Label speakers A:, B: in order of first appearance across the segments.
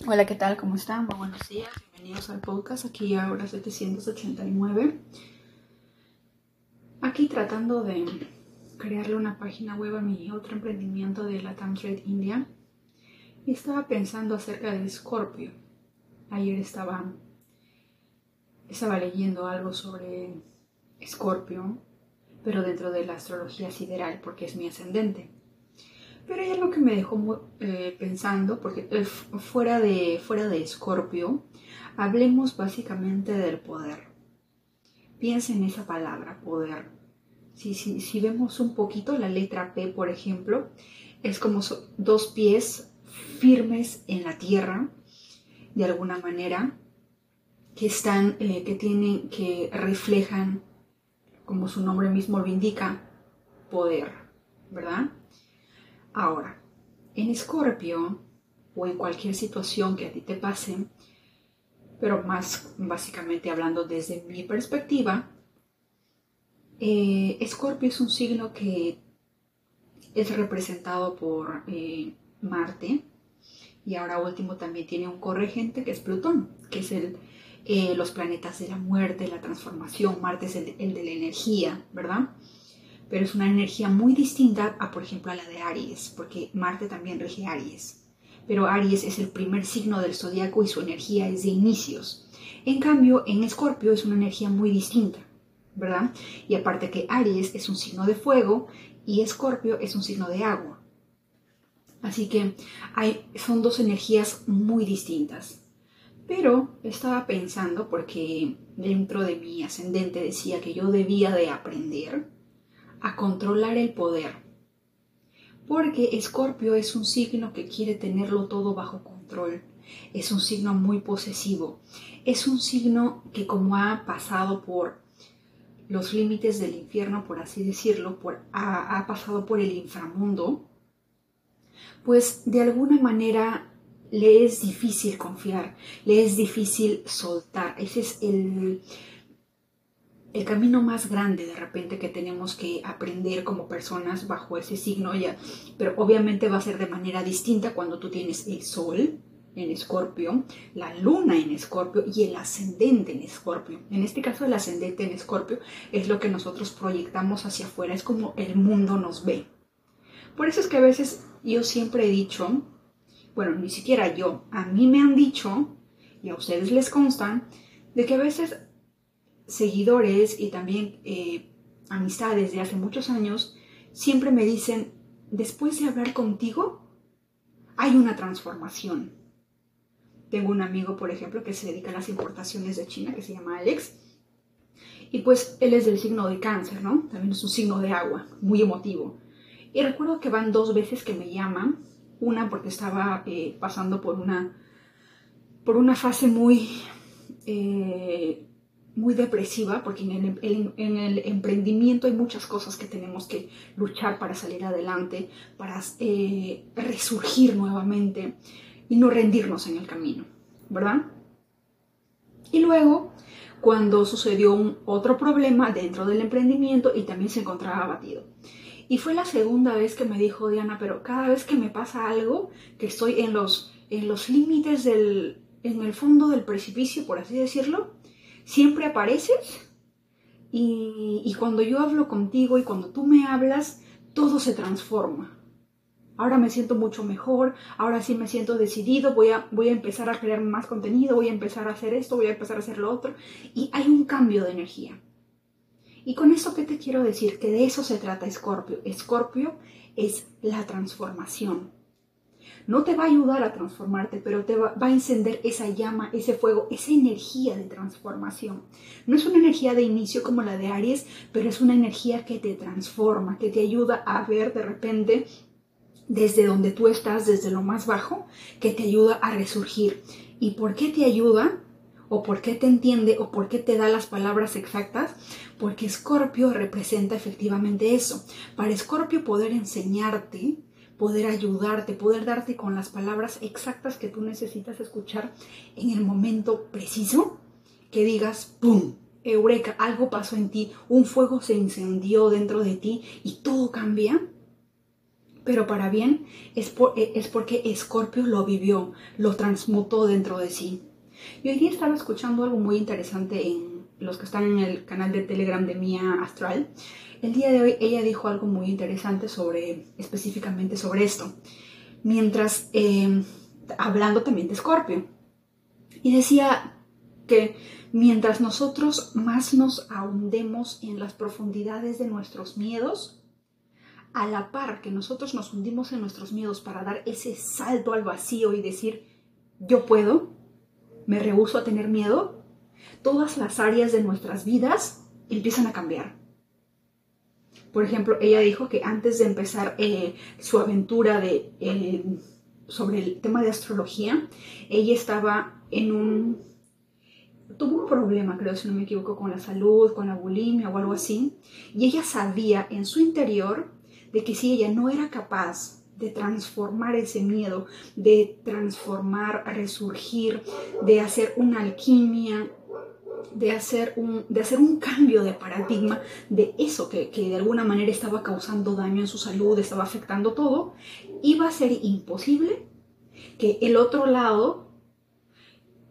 A: Hola, ¿qué tal? ¿Cómo están? Muy buenos días. Bienvenidos al podcast. Aquí ahora 789. Aquí tratando de crearle una página web a mi otro emprendimiento de Latam Trade India. Y estaba pensando acerca de Scorpio. Ayer estaba, estaba leyendo algo sobre Scorpio, pero dentro de la astrología sideral, porque es mi ascendente. Pero hay algo que me dejó eh, pensando, porque eh, fuera de fuera de Escorpio, hablemos básicamente del poder. Piensa en esa palabra, poder. Si, si, si vemos un poquito la letra P, por ejemplo, es como dos pies firmes en la tierra, de alguna manera, que están, eh, que tienen, que reflejan, como su nombre mismo lo indica, poder, ¿verdad? Ahora, en Escorpio o en cualquier situación que a ti te pase, pero más básicamente hablando desde mi perspectiva, eh, Escorpio es un signo que es representado por eh, Marte y ahora último también tiene un corregente que es Plutón, que es el, eh, los planetas de la muerte, la transformación, Marte es el, el de la energía, ¿verdad? Pero es una energía muy distinta a, por ejemplo, a la de Aries, porque Marte también rige Aries. Pero Aries es el primer signo del zodiaco y su energía es de inicios. En cambio, en Escorpio es una energía muy distinta, ¿verdad? Y aparte que Aries es un signo de fuego y Escorpio es un signo de agua. Así que hay, son dos energías muy distintas. Pero estaba pensando, porque dentro de mi ascendente decía que yo debía de aprender a controlar el poder. Porque Escorpio es un signo que quiere tenerlo todo bajo control. Es un signo muy posesivo. Es un signo que como ha pasado por los límites del infierno, por así decirlo, por, ha, ha pasado por el inframundo, pues de alguna manera le es difícil confiar, le es difícil soltar. Ese es el, el camino más grande de repente que tenemos que aprender como personas bajo ese signo ya, pero obviamente va a ser de manera distinta cuando tú tienes el sol en escorpio, la luna en escorpio y el ascendente en escorpio. En este caso el ascendente en escorpio es lo que nosotros proyectamos hacia afuera, es como el mundo nos ve. Por eso es que a veces yo siempre he dicho, bueno, ni siquiera yo, a mí me han dicho, y a ustedes les constan, de que a veces seguidores y también eh, amistades de hace muchos años siempre me dicen, después de hablar contigo, hay una transformación. Tengo un amigo, por ejemplo, que se dedica a las importaciones de China, que se llama Alex, y pues él es del signo de cáncer, ¿no? También es un signo de agua, muy emotivo. Y recuerdo que van dos veces que me llaman, una porque estaba eh, pasando por una, por una fase muy... Eh, muy depresiva, porque en el, emprendimiento hay muchas cosas que tenemos que luchar para salir adelante, para eh, resurgir nuevamente y no rendirnos en el camino, ¿verdad? Y luego, cuando sucedió un otro problema dentro del emprendimiento y también se encontraba abatido. Y fue la segunda vez que me dijo Diana, pero cada vez que me pasa algo, que estoy en los, en los límites del, en el fondo del precipicio, por así decirlo, siempre apareces y, cuando yo hablo contigo y cuando tú me hablas, todo se transforma. Ahora me siento mucho mejor, ahora sí me siento decidido, voy a, voy a empezar a crear más contenido, voy a empezar a hacer esto, voy a empezar a hacer lo otro. Y hay un cambio de energía. Y con esto, ¿qué te quiero decir? Que de eso se trata Escorpio. Escorpio es la transformación. No te va a ayudar a transformarte, pero te va, a encender esa llama, ese fuego, esa energía de transformación. No es una energía de inicio como la de Aries, pero es una energía que te transforma, que te ayuda a ver de repente desde donde tú estás, desde lo más bajo, que te ayuda a resurgir. ¿Y por qué te ayuda? ¿O por qué te entiende? ¿O por qué te da las palabras exactas? Porque Escorpio representa efectivamente eso. Para Escorpio poder enseñarte poder ayudarte, poder darte con las palabras exactas que tú necesitas escuchar en el momento preciso, que digas, ¡pum! Eureka, algo pasó en ti, un fuego se incendió dentro de ti y todo cambia. pero para bien es, e, es porque Escorpio lo vivió, lo transmutó dentro de sí. Y hoy día estaba escuchando algo muy interesante en los que están en el canal de Telegram de Mía Astral. El día de hoy ella dijo algo muy interesante sobre, específicamente sobre esto. Mientras, eh, hablando también de Escorpio. Y decía que mientras nosotros más nos ahondemos en las profundidades de nuestros miedos, a la par que nosotros nos hundimos en nuestros miedos para dar ese salto al vacío y decir, yo puedo, me rehuso a tener miedo, todas las áreas de nuestras vidas empiezan a cambiar. Por ejemplo, ella dijo que antes de empezar eh, su aventura de, eh, sobre el tema de astrología, ella estaba en un... Tuvo un problema, creo, si no me equivoco, con la salud, con la bulimia o algo así. Y ella sabía en su interior de que si ella no era capaz de transformar ese miedo, de transformar, resurgir, de hacer una alquimia, de hacer un, de hacer un cambio de paradigma de eso que, que, de alguna manera estaba causando daño en su salud, estaba afectando todo, iba a ser imposible que el otro lado,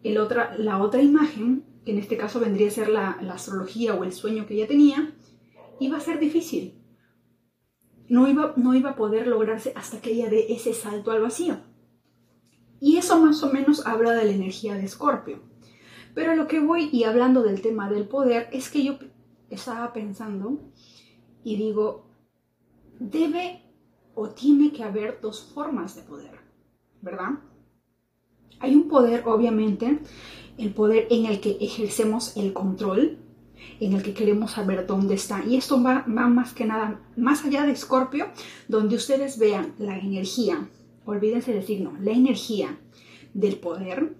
A: el otra, la otra imagen, que en este caso vendría a ser la, la astrología o el sueño que ella tenía, iba a ser difícil no iba, no iba a poder lograrse hasta que ella dé ese salto al vacío. Y eso más o menos habla de la energía de Escorpio. Pero lo que voy y hablando del tema del poder es que yo estaba pensando y digo, debe o tiene que haber dos formas de poder, ¿verdad? Hay un poder, obviamente, el poder en el que ejercemos el control, en el que queremos saber dónde está. Y esto va, más que nada, más allá de Escorpio, donde ustedes vean la energía, olvídense del signo, la energía del poder,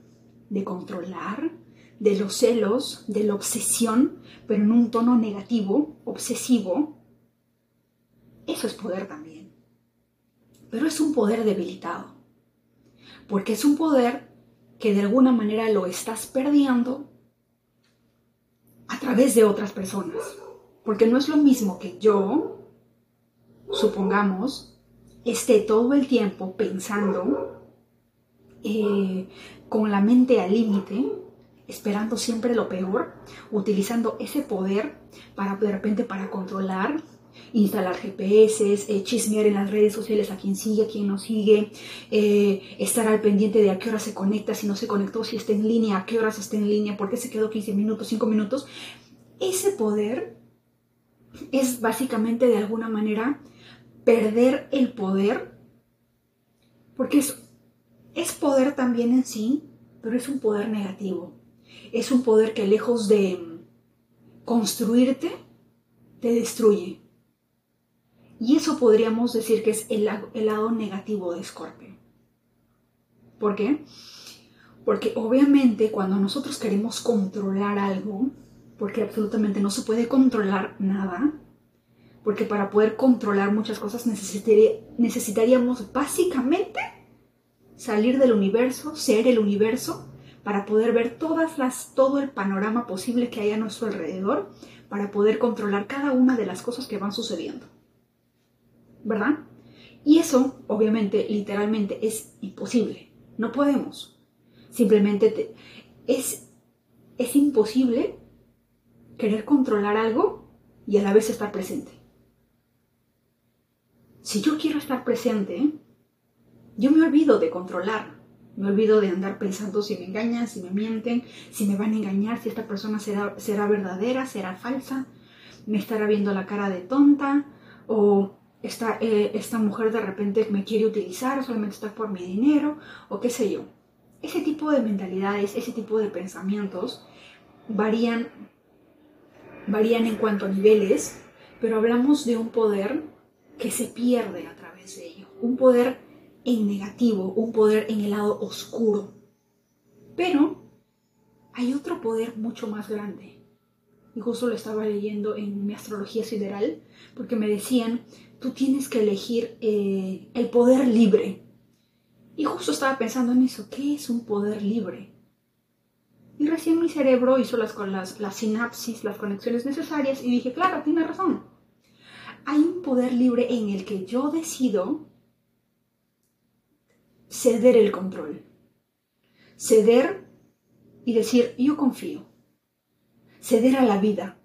A: de controlar, de los celos, de la obsesión, pero en un tono negativo, obsesivo. Eso es poder también. Pero es un poder debilitado. Porque es un poder que de alguna manera lo estás perdiendo a través de otras personas. Porque no es lo mismo que yo, supongamos, esté todo el tiempo pensando eh, con la mente al límite, esperando siempre lo peor, utilizando ese poder para de repente para controlar, instalar GPS, eh, chismear en las redes sociales a quien sigue, a quien no sigue, eh, estar al pendiente de a qué hora se conecta, si no se conectó, si está en línea, a qué horas está en línea, por qué se quedó 15 minutos, 5 minutos. Ese poder es básicamente de alguna manera perder el poder, porque es, es poder también en sí, pero es un poder negativo. Es un poder que lejos de construirte, te destruye. Y eso podríamos decir que es el, lado negativo de Scorpio. ¿Por qué? Porque obviamente cuando nosotros queremos controlar algo, porque absolutamente no se puede controlar nada, porque para poder controlar muchas cosas necesitaríamos básicamente salir del universo, ser el universo, para poder ver todas las, todo el panorama posible que hay a nuestro alrededor, para poder controlar cada una de las cosas que van sucediendo. ¿verdad? Y eso, obviamente, literalmente es imposible. No podemos. Simplemente es, es imposible querer controlar algo y a la vez estar presente. Si yo quiero estar presente, yo me olvido de controlar. Me olvido de andar pensando si me engañan, si me mienten, si me van a engañar, si esta persona será, será verdadera, será falsa, me estará viendo la cara de tonta o esta, eh, esta mujer de repente me quiere utilizar solamente está por mi dinero o qué sé yo. Ese tipo de mentalidades, ese tipo de pensamientos varían, varían en cuanto a niveles, pero hablamos de un poder que se pierde a través de ello. Un poder en negativo, un poder en el lado oscuro. Pero hay otro poder mucho más grande. Y justo lo estaba leyendo en mi astrología sideral, porque me decían tú tienes que elegir eh, el poder libre. Y justo estaba pensando en eso, ¿qué es un poder libre? Y recién mi cerebro hizo las, las, las sinapsis, las conexiones necesarias y dije, claro, tiene razón. Hay un poder libre en el que yo decido ceder el control. Ceder y decir, yo confío. Ceder a la vida.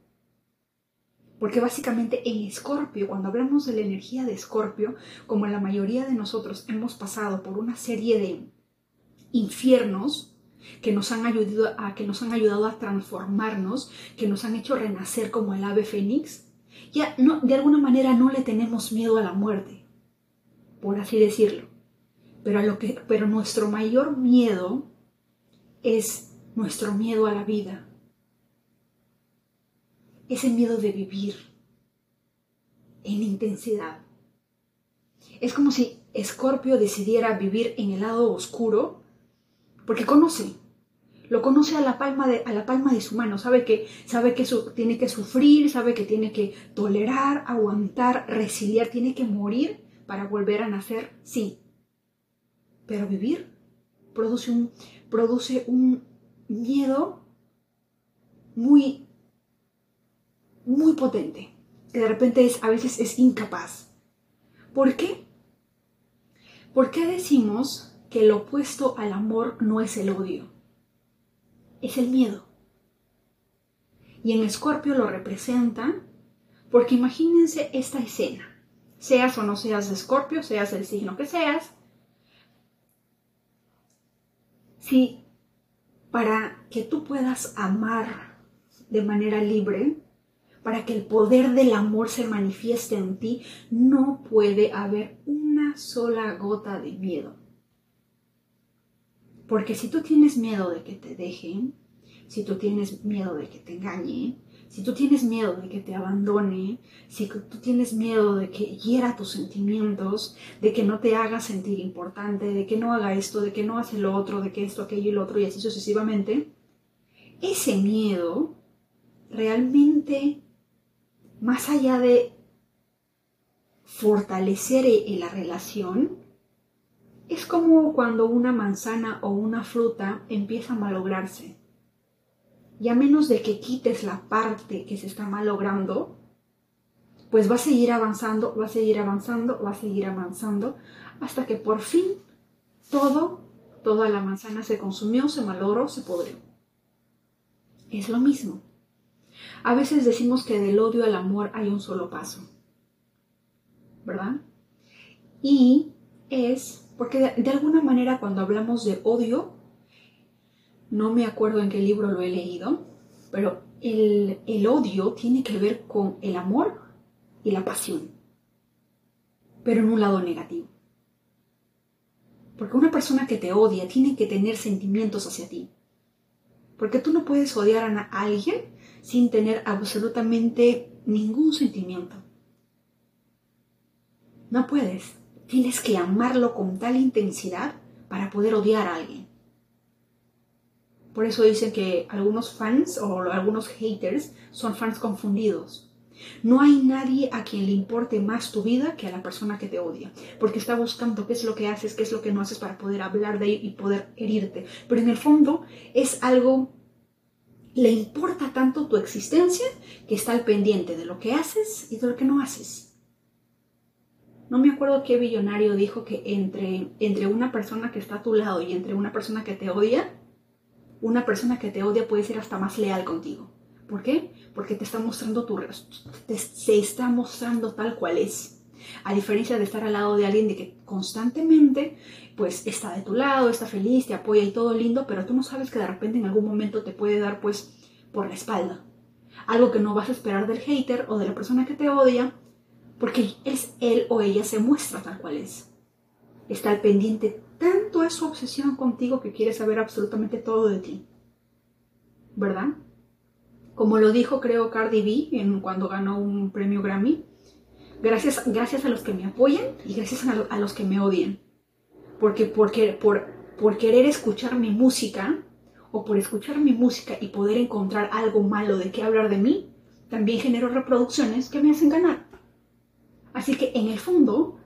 A: Porque básicamente en Escorpio, cuando hablamos de la energía de Escorpio, como la mayoría de nosotros hemos pasado por una serie de infiernos que nos han ayudado a, que nos han ayudado a transformarnos, que nos han hecho renacer como el ave fénix, ya de alguna manera no le tenemos miedo a la muerte, por así decirlo. Pero, nuestro mayor miedo es nuestro miedo a la vida, ese miedo de vivir en intensidad. Es como si Escorpio decidiera vivir en el lado oscuro, porque conoce, lo conoce a la palma de, a la palma de su mano, sabe que, sabe que tiene que sufrir, sabe que tiene que tolerar, aguantar, resiliar, tiene que morir para volver a nacer, sí. Pero vivir produce un, produce un miedo muy muy potente, que de repente es, a veces es incapaz. ¿Por qué? ¿Por qué decimos que el opuesto al amor no es el odio? Es el miedo. Y en Escorpio lo representa porque imagínense esta escena. Seas o no seas de Escorpio, seas el signo que seas. Si para que tú puedas amar de manera libre, para que el poder del amor se manifieste en ti, no puede haber una sola gota de miedo. Porque si tú tienes miedo de que te dejen, si tú tienes miedo de que te engañe, si tú tienes miedo de que te abandone, si tú tienes miedo de que hiera tus sentimientos, de que no te haga sentir importante, de que no haga esto, de que no hace lo otro, de que esto, aquello y lo otro y así sucesivamente, ese miedo realmente más allá de fortalecer e-, la relación, es como cuando una manzana o una fruta empieza a malograrse. Y a menos de que quites la parte que se está malogrando, pues va a seguir avanzando, va a seguir avanzando, va a seguir avanzando, hasta que por fin todo, toda la manzana se consumió, se malogró, se podrió. Es lo mismo. A veces decimos que del odio al amor hay un solo paso, ¿verdad? Y es porque de, alguna manera cuando hablamos de odio, no me acuerdo en qué libro lo he leído, pero el, el odio tiene que ver con el amor y la pasión, pero en un lado negativo. Porque una persona que te odia tiene que tener sentimientos hacia ti. Porque tú no puedes odiar a alguien sin tener absolutamente ningún sentimiento. No puedes. Tienes que amarlo con tal intensidad para poder odiar a alguien. Por eso dicen que algunos fans o algunos haters son fans confundidos. No hay nadie a quien le importe más tu vida que a la persona que te odia, porque está buscando qué es lo que haces, qué es lo que no haces para poder hablar de ello y poder herirte. Pero en el fondo es algo le importa tanto tu existencia que está al pendiente de lo que haces y de lo que no haces. No me acuerdo qué billonario dijo que entre, entre una persona que está a tu lado y entre una persona que te odia, una persona que te odia puede ser hasta más leal contigo. ¿Por qué? Porque te está mostrando tu te, se está mostrando tal cual es. A diferencia de estar al lado de alguien de que constantemente pues está de tu lado, está feliz, te apoya y todo lindo, pero tú no sabes que de repente en algún momento te puede dar pues por la espalda. Algo que no vas a esperar del hater o de la persona que te odia, porque es él o ella se muestra tal cual es. Está al pendiente, tanto es su obsesión contigo que quiere saber absolutamente todo de ti. ¿Verdad? Como lo dijo creo Cardi B cuando ganó un premio Grammy, gracias, gracias a los que me apoyan y gracias a, los que me odian. Porque, porque por, por querer escuchar mi música, o por escuchar mi música y poder encontrar algo malo de qué hablar de mí, también genero reproducciones que me hacen ganar. Así que en el fondo,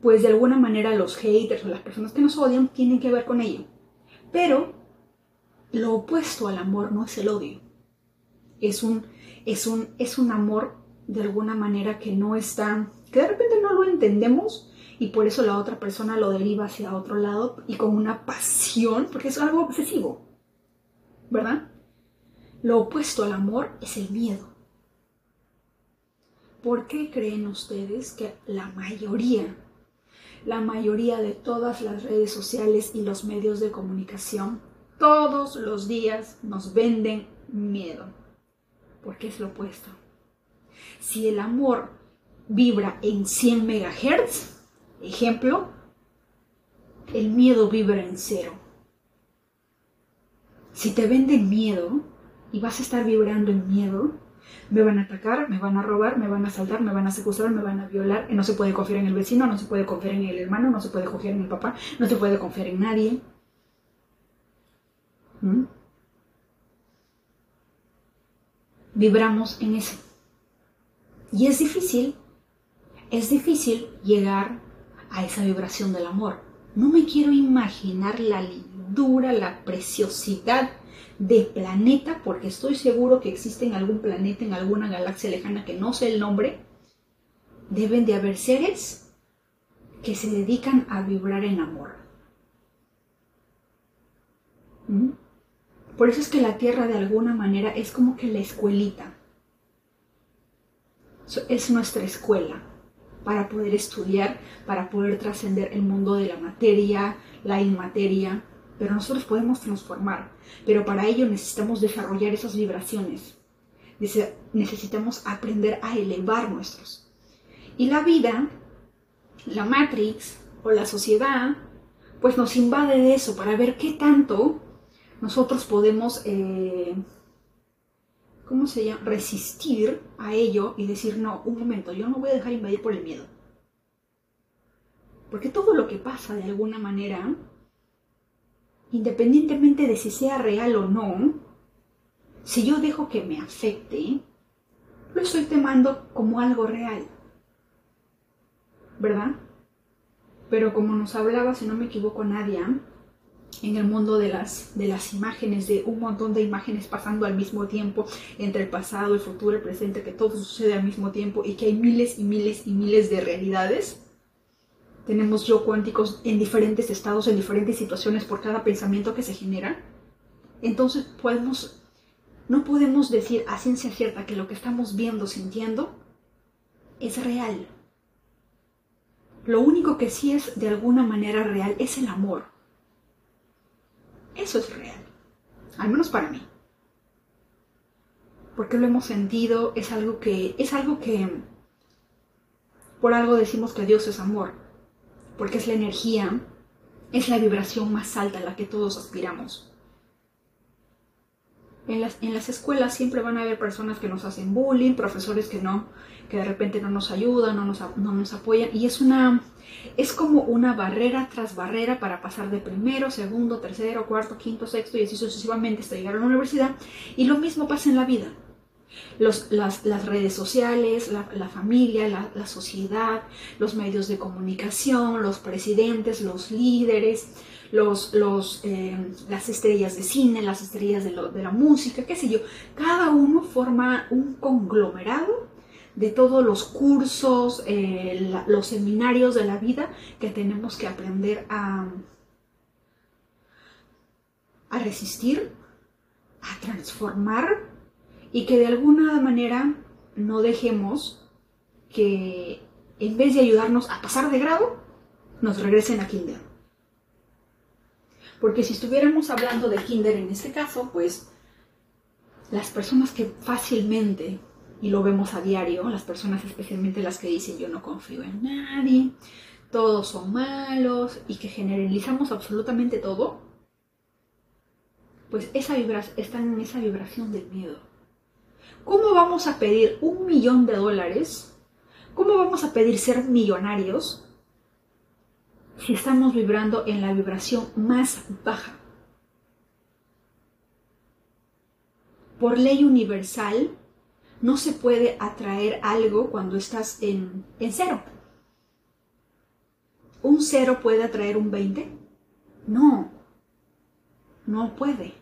A: pues de alguna manera los haters o las personas que nos odian tienen que ver con ello. Pero lo opuesto al amor no es el odio. Es un, es un, es un amor de alguna manera que no está, que de repente no lo entendemos y por eso la otra persona lo deriva hacia otro lado y con una pasión, porque es algo obsesivo, ¿verdad? Lo opuesto al amor es el miedo. ¿Por qué creen ustedes que la mayoría, la mayoría de todas las redes sociales y los medios de comunicación todos los días nos venden miedo? Porque es lo opuesto. Si el amor vibra en 100 MHz, ejemplo, el miedo vibra en cero. Si te venden miedo y vas a estar vibrando en miedo, me van a atacar, me van a robar, me van a asaltar, me van a secuestrar, me van a violar, no se puede confiar en el vecino, no se puede confiar en el hermano, no se puede confiar en el papá, no se puede confiar en nadie. ¿Mm? Vibramos en eso. Y es difícil, es difícil llegar a esa vibración del amor. No me quiero imaginar la lindura, la preciosidad de planeta, porque estoy seguro que existe en algún planeta, en alguna galaxia lejana que no sé el nombre, deben de haber seres que se dedican a vibrar en amor. ¿Mm? Por eso es que la Tierra de alguna manera es como que la escuelita. Es nuestra escuela para poder estudiar, para poder trascender el mundo de la materia, la inmateria, pero nosotros podemos transformar. Pero para ello necesitamos desarrollar esas vibraciones. Necesitamos aprender a elevar nuestros. Y la vida, la Matrix o la sociedad, pues nos invade de eso para ver qué tanto nosotros podemos, eh, ¿cómo se llama?, resistir a ello y decir, no, un momento, yo no voy a dejar invadir por el miedo. Porque todo lo que pasa de alguna manera, independientemente de si sea real o no, si yo dejo que me afecte, lo estoy temando como algo real. ¿Verdad? Pero como nos hablaba, si no me equivoco, Nadia, en el mundo de las, de las imágenes, de un montón de imágenes pasando al mismo tiempo entre el pasado, el futuro, el presente, que todo sucede al mismo tiempo y que hay miles y miles y miles de realidades. Tenemos yo cuánticos en diferentes estados, en diferentes situaciones por cada pensamiento que se genera. Entonces podemos, no podemos decir a ciencia cierta que lo que estamos viendo, sintiendo, es real. Lo único que sí es de alguna manera real es el amor eso es real. Al menos para mí. Porque lo hemos sentido, es algo que, es algo que, por algo decimos que Dios es amor. Porque es la energía, es la vibración más alta a la que todos aspiramos. En las, en las, escuelas siempre van a haber personas que nos hacen bullying, profesores que no, que de repente no nos ayudan, no nos, no nos apoyan, y es una, es como una barrera tras barrera para pasar de primero, segundo, tercero, cuarto, quinto, sexto y así sucesivamente hasta llegar a la universidad. Y lo mismo pasa en la vida. Las, redes sociales, la, familia, la, sociedad, los medios de comunicación, los presidentes, los líderes, los, eh, las estrellas de cine, las estrellas de la música, qué sé yo. Cada uno forma un conglomerado de todos los cursos, eh, los seminarios de la vida que tenemos que aprender a, a resistir, a transformar y que de alguna manera no dejemos que en vez de ayudarnos a pasar de grado, nos regresen a kinder. Porque si estuviéramos hablando de kinder en este caso, pues las personas que fácilmente y lo vemos a diario, las personas especialmente las que dicen yo no confío en nadie, todos son malos y que generalizamos absolutamente todo, pues esa están en esa vibración del miedo. ¿Cómo vamos a pedir un millón de dólares? ¿Cómo vamos a pedir ser millonarios si estamos vibrando en la vibración más baja? Por ley universal, no se puede atraer algo cuando estás en, cero. ¿Un cero puede atraer un 20? No, no puede,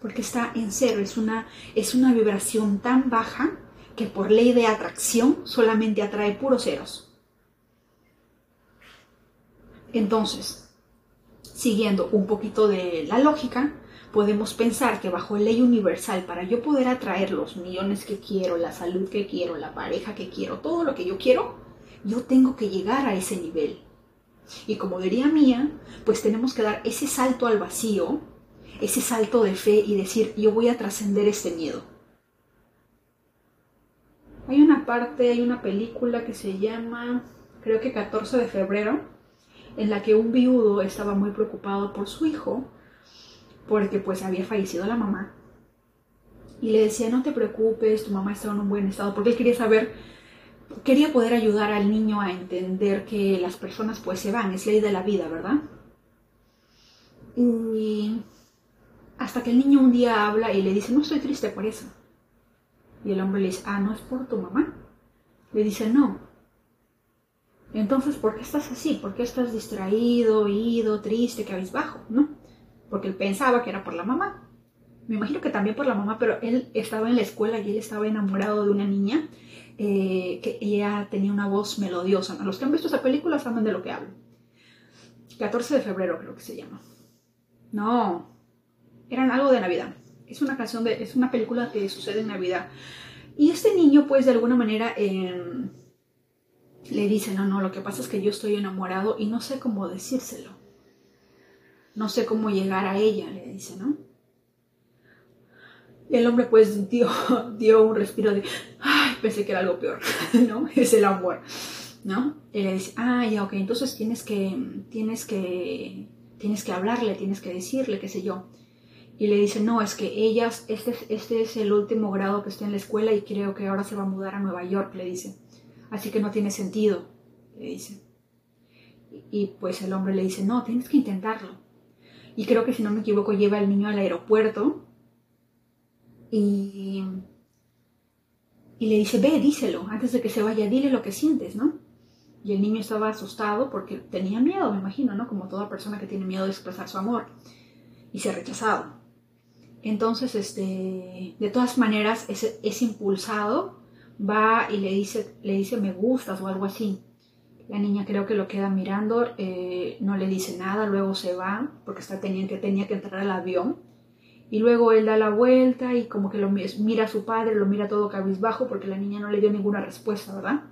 A: porque está en cero, es una, es una vibración tan baja que por ley de atracción solamente atrae puros ceros. Entonces, siguiendo un poquito de la lógica, podemos pensar que bajo ley universal, para yo poder atraer los millones que quiero, la salud que quiero, la pareja que quiero, todo lo que yo quiero, yo tengo que llegar a ese nivel. Y como diría Mía, pues tenemos que dar ese salto al vacío, ese salto de fe y decir, yo voy a trascender este miedo. Hay una parte, hay una película que se llama, creo que 14 de febrero, en la que un viudo estaba muy preocupado por su hijo, porque pues había fallecido la mamá. Y le decía, no te preocupes, tu mamá está en un buen estado, porque él quería saber, quería poder ayudar al niño a entender que las personas pues se van, es ley de la vida, ¿verdad? Y hasta que el niño un día habla y le dice, no estoy triste por eso. Y el hombre le dice, ah, ¿no es por tu mamá? Le dice, no. Entonces, ¿por qué estás así? ¿Por qué estás distraído, oído, triste, cabizbajo? ¿No? Porque él pensaba que era por la mamá. Me imagino que también por la mamá, pero él estaba en la escuela y él estaba enamorado de una niña eh, que ella tenía una voz melodiosa. Los que han visto esa película saben de lo que hablo. 14 de febrero creo que se llama. No, eran algo de Navidad. Es una canción de, es una película que sucede en Navidad. Y este niño, pues, de alguna manera em, le dice, no, no, lo que pasa es que yo estoy enamorado y no sé cómo decírselo. No sé cómo llegar a ella, le dice, ¿no? Y el hombre, pues, dio, dio un respiro de, ay, pensé que era algo peor, ¿no? Es el amor, ¿no? Y le dice, ah, ok, entonces tienes que, tienes que, tienes que hablarle, tienes que decirle, qué sé yo y le dice, no, es que ellas, este, este es el último grado que está en la escuela y creo que ahora se va a mudar a Nueva York, le dice. Así que no tiene sentido, le dice. Y, pues el hombre le dice, no, tienes que intentarlo. Y creo que si no me equivoco lleva al niño al aeropuerto y, y le dice, ve, díselo, antes de que se vaya, dile lo que sientes, ¿no? Y el niño estaba asustado porque tenía miedo, me imagino, ¿no? Como toda persona que tiene miedo de expresar su amor y se ha rechazado. Entonces, este, de todas maneras, es, impulsado, va y le dice, le dice me gustas o algo así. La niña creo que lo queda mirando, eh, no le dice nada, luego se va porque está teniendo, tenía que entrar al avión. Y luego él da la vuelta y como que lo mira a su padre, lo mira todo cabizbajo porque la niña no le dio ninguna respuesta, ¿verdad?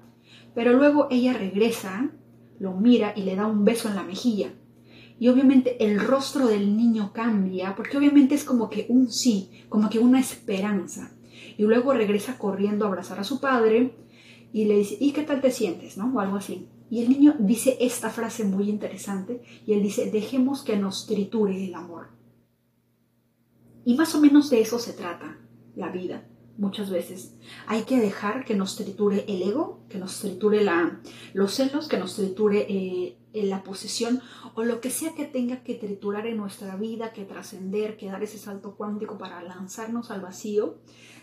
A: Pero luego ella regresa, lo mira y le da un beso en la mejilla y obviamente el rostro del niño cambia, porque obviamente es como que un sí, como que una esperanza. Y luego regresa corriendo a abrazar a su padre y le dice, ¿y qué tal te sientes? ¿no? O algo así. Y el niño dice esta frase muy interesante y él dice, dejemos que nos triture el amor. Y más o menos de eso se trata la vida muchas veces. Hay que dejar que nos triture el ego, que nos triture la, los celos, que nos triture eh, la posesión o lo que sea que tenga que triturar en nuestra vida, que trascender, que dar ese salto cuántico para lanzarnos al vacío.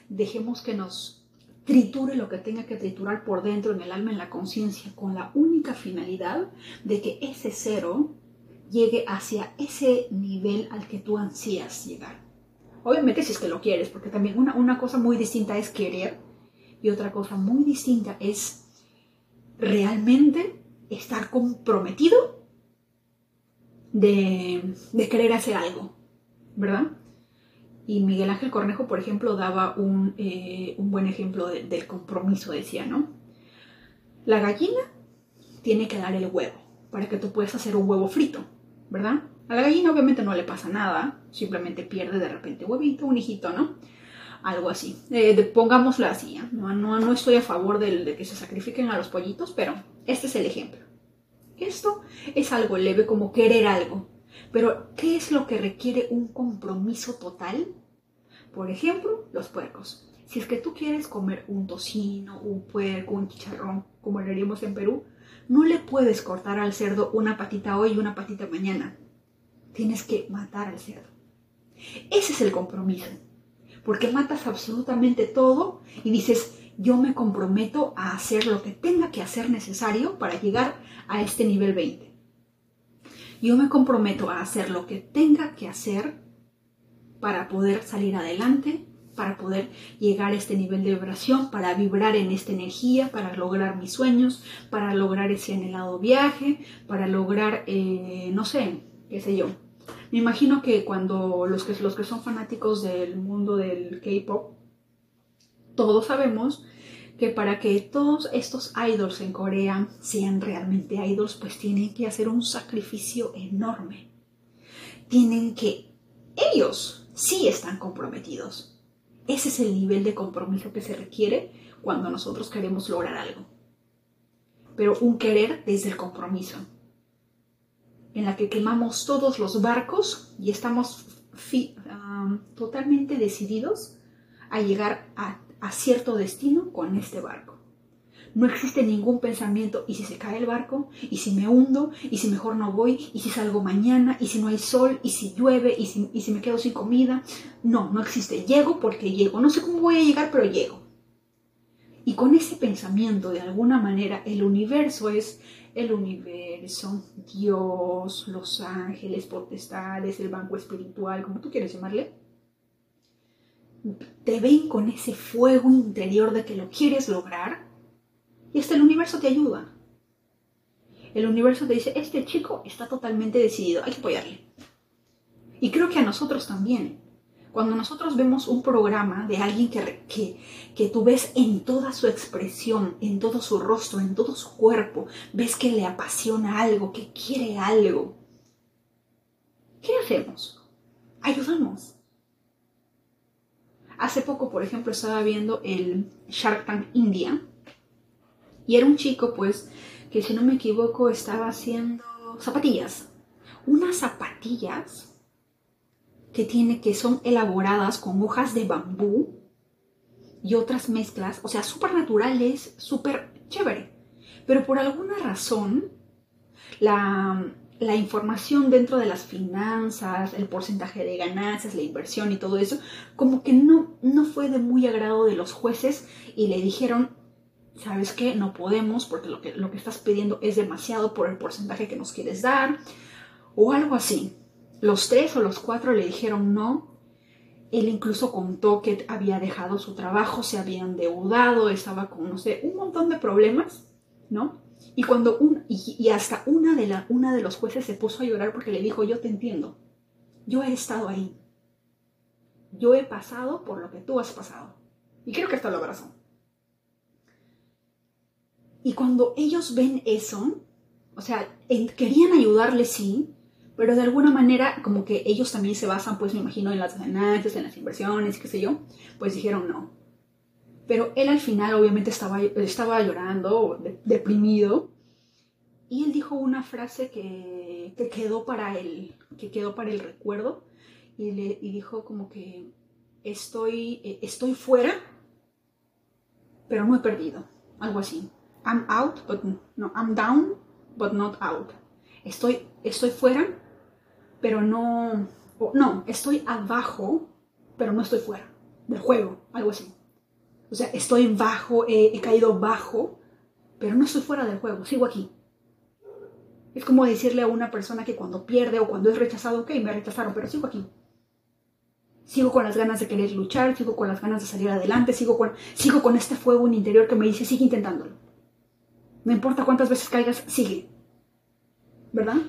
A: Dejemos que nos triture lo que tenga que triturar por dentro, en el alma, en la conciencia, con la única finalidad de que ese cero llegue hacia ese nivel al que tú ansías llegar. Obviamente si es que lo quieres, porque también una, una cosa muy distinta es querer y otra cosa muy distinta es realmente estar comprometido de, querer hacer algo, ¿verdad? Y Miguel Ángel Cornejo, por ejemplo, daba un, eh, buen ejemplo del compromiso, decía, ¿no? La gallina tiene que dar el huevo para que tú puedas hacer un huevo frito, ¿verdad? A la gallina obviamente no le pasa nada, simplemente pierde de repente huevito, un hijito, ¿no? Algo así. Eh, pongámoslo así, ¿eh? no, no, estoy a favor de, que se sacrifiquen a los pollitos, pero este es el ejemplo. Esto es algo leve como querer algo, pero ¿qué es lo que requiere un compromiso total? Por ejemplo, los puercos. Si es que tú quieres comer un tocino, un puerco, un chicharrón, como lo haríamos en Perú, no le puedes cortar al cerdo una patita hoy y una patita mañana tienes que matar al cerdo. Ese es el compromiso, porque matas absolutamente todo y dices, yo me comprometo a hacer lo que tenga que hacer necesario para llegar a este nivel 20. Yo me comprometo a hacer lo que tenga que hacer para poder salir adelante para poder llegar a este nivel de vibración, para vibrar en esta energía, para lograr mis sueños, para lograr ese anhelado viaje, para lograr, eh, no sé, qué sé yo. Me imagino que cuando los que, los que son fanáticos del mundo del K-Pop, todos sabemos que para que todos estos idols en Corea sean realmente idols, pues tienen que hacer un sacrificio enorme. Tienen que... Ellos sí están comprometidos. Ese es el nivel de compromiso que se requiere cuando nosotros queremos lograr algo. Pero un querer desde el compromiso, en la que quemamos todos los barcos y estamos totalmente decididos a llegar a a cierto destino con este barco. No existe ningún pensamiento, ¿y si se cae el barco? ¿Y si me hundo? ¿Y si mejor no voy? ¿Y si salgo mañana? ¿Y si no hay sol? ¿Y si llueve? ¿Y si, y si me quedo sin comida? No, no existe. Llego porque llego. No sé cómo voy a llegar, pero llego. Y con ese pensamiento, de alguna manera, el universo es el universo, Dios, los ángeles, potestades, el banco espiritual, como tú quieres llamarle te ven con ese fuego interior de que lo quieres lograr y hasta el universo te ayuda. El universo te dice, este chico está totalmente decidido, hay que apoyarle. Y creo que a nosotros también. Cuando nosotros vemos un programa de alguien que, que, que tú ves en toda su expresión, en todo su rostro, en todo su cuerpo, ves que le apasiona algo, que quiere algo, ¿qué hacemos? Ayudamos Hace poco, por ejemplo, estaba viendo el Shark Tank India y era un chico, pues, que si no me equivoco estaba haciendo zapatillas. Unas zapatillas que tiene que son elaboradas con hojas de bambú y otras mezclas, o sea, súper naturales, súper chévere. Pero por alguna razón, la, la información dentro de las finanzas, el porcentaje de ganancias, la inversión y todo eso, como que no, no fue de muy agrado de los jueces y le dijeron, ¿sabes qué? No podemos porque lo que, lo que estás pidiendo es demasiado por el porcentaje que nos quieres dar o algo así. Los tres o los cuatro le dijeron no. Él incluso contó que había dejado su trabajo, se había endeudado, estaba con, no sé, un montón de problemas, ¿no? Y cuando un, y, hasta una de, la, una de los jueces se puso a llorar porque le dijo, yo te entiendo, yo he estado ahí, yo he pasado por lo que tú has pasado. Y creo que esto lo razón. Y cuando ellos ven eso, o sea, querían ayudarle, sí, pero de alguna manera como que ellos también se basan, pues me imagino, en las ganancias, en las inversiones, qué sé yo, pues dijeron no, pero él al final obviamente estaba, estaba llorando, deprimido, y él dijo una frase que, que, quedó para el, que quedó para el recuerdo, y, le, y dijo como que estoy, eh, estoy fuera, pero no he perdido, algo así. I'm out, but no, I'm down, but not out. Estoy, estoy fuera, pero no, no, estoy abajo, pero no estoy fuera del juego, algo así. O sea, estoy bajo, he caído bajo, pero no estoy fuera del juego, sigo aquí. Es como decirle a una persona que cuando pierde o cuando es rechazado, ok, me rechazaron, pero sigo aquí. Sigo con las ganas de querer luchar, sigo con las ganas de salir adelante, sigo con, sigo con este fuego en interior que me dice, sigue intentándolo. No importa cuántas veces caigas, sigue. ¿Verdad?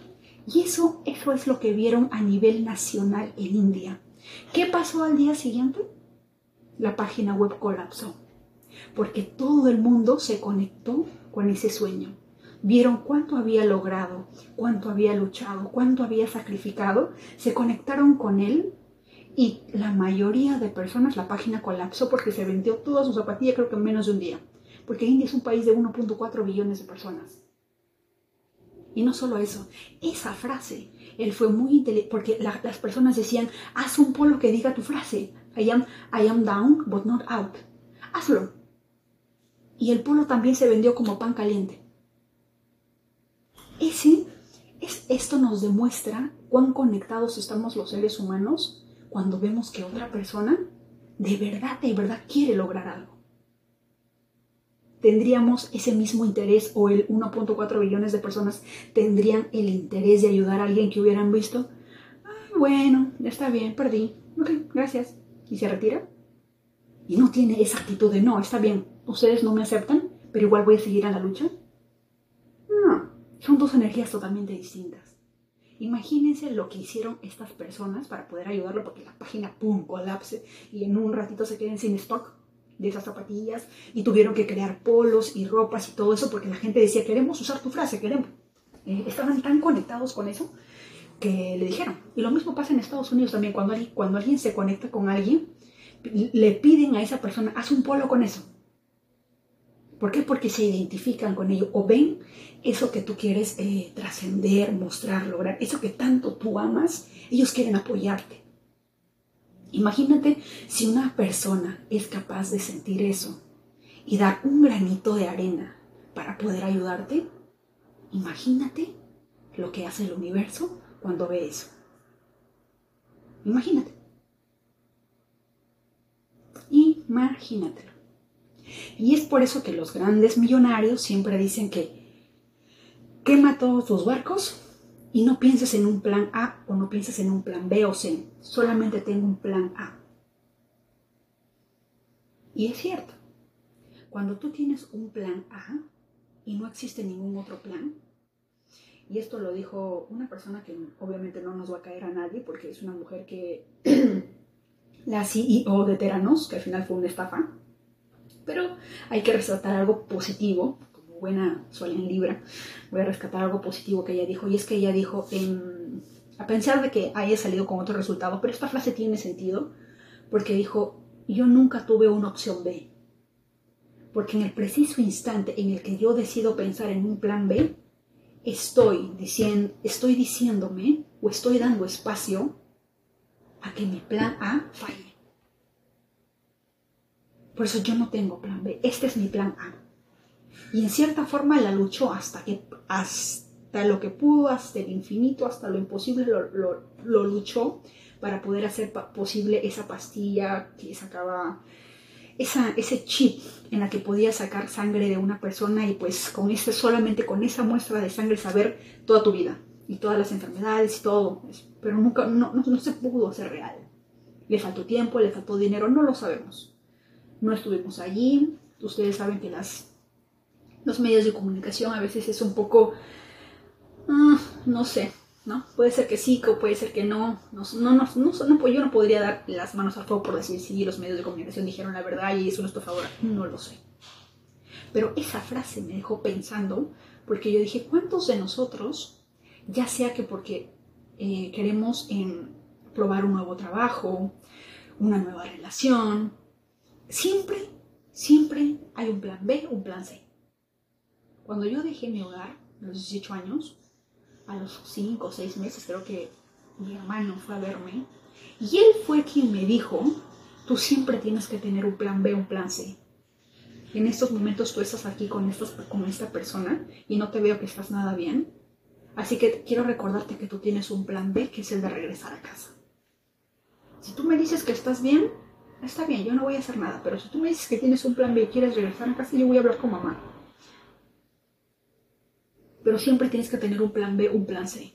A: Y eso, eso es lo que vieron a nivel nacional en India. ¿Qué pasó al día siguiente? la página web colapsó, porque todo el mundo se conectó con ese sueño. Vieron cuánto había logrado, cuánto había luchado, cuánto había sacrificado, se conectaron con él y la mayoría de personas la página colapsó porque se vendió toda su zapatilla creo que en menos de un día, porque India es un país de 1.4 billones de personas. Y no solo eso, esa frase, él fue muy inteligente, porque las personas decían, haz un polo que diga tu frase, I am, down, but not out. Hazlo. Y el polo también se vendió como pan caliente. Ese, es, esto nos demuestra cuán conectados estamos los seres humanos cuando vemos que otra persona de verdad, de verdad quiere lograr algo. Tendríamos ese mismo interés o el 1.4 billones de personas tendrían el interés de ayudar a alguien que hubieran visto, bueno, ya está bien, perdí. Ok, gracias y se retira? y no tiene esa actitud de no, está bien, ustedes no me aceptan, pero igual voy a seguir en la lucha. No, son dos energías totalmente distintas. Imagínense lo que hicieron estas personas para poder ayudarlo porque la página, ¡pum!, colapse y en un ratito se queden sin stock de esas zapatillas y tuvieron que crear polos y ropas y todo eso porque la gente decía, queremos usar tu frase, queremos. Eh, estaban tan conectados con eso que le dijeron. Y lo mismo pasa en Estados Unidos también, cuando, cuando alguien se conecta con alguien, le piden a esa persona, haz un polo con eso. ¿Por qué? Porque se identifican con ello o ven eso que tú quieres eh, trascender, mostrar, lograr, eso que tanto tú amas, ellos quieren apoyarte. Imagínate si una persona es capaz de sentir eso y dar un granito de arena para poder ayudarte. Imagínate lo que hace el universo cuando ve eso. Imagínate. Imagínatelo. Y es por eso que los grandes millonarios siempre dicen que quema todos tus barcos y no pienses en un plan A o no pienses en un plan B o C. Solamente tengo un plan A. Y es cierto. Cuando tú tienes un plan A y no existe ningún otro plan, y esto lo dijo una persona que obviamente no nos va a caer a nadie porque es una mujer que, la CEO de Teranos, que al final fue una estafa, pero hay que rescatar algo positivo, buena soy en Libra, voy a rescatar algo positivo que ella dijo, y es que ella dijo, a pensar de que haya salido con otro resultado, pero esta frase tiene sentido, porque dijo, yo nunca tuve una opción B, porque en el preciso instante en el que yo decido pensar en un plan B, estoy, diciendo, estoy diciéndome o estoy dando espacio a que mi plan A falle. Por eso yo no tengo plan B, este es mi plan A. Y en cierta forma la luchó hasta, que, hasta lo que pudo, hasta el infinito, hasta lo imposible, lo, luchó para poder hacer posible esa pastilla que sacaba esa, ese chip en la que podía sacar sangre de una persona y pues con ese, solamente con esa muestra de sangre saber toda tu vida y todas las enfermedades y todo, pero nunca, no, no, se pudo hacer real. Le faltó tiempo, le faltó dinero, no lo sabemos. No estuvimos allí, ustedes saben que las, los medios de comunicación a veces es un poco, ah, no sé, ¿no? Puede ser que sí, puede ser que no. No, no, no, no, yo no podría dar las manos al fuego por decir si los medios de comunicación dijeron la verdad y eso no es tu favor. No lo sé. Pero esa frase me dejó pensando porque yo dije, ¿cuántos de nosotros, ya sea que porque eh, queremos em, probar un nuevo trabajo, una nueva relación, siempre, siempre hay un plan B, un plan C. Cuando yo dejé mi hogar, a los 18 años, a los 5 o 6 meses creo que mi hermano fue a verme y él fue quien me dijo, tú siempre tienes que tener un plan B, un plan C. En estos momentos tú estás aquí con, con esta persona y no te veo que estás nada bien. Así que quiero recordarte que tú tienes un plan B, que es el de regresar a casa. Si tú me dices que estás bien, está bien, yo no voy a hacer nada. Pero si tú me dices que tienes un plan B y quieres regresar a casa, yo voy a hablar con mamá pero siempre tienes que tener un plan B, un plan C.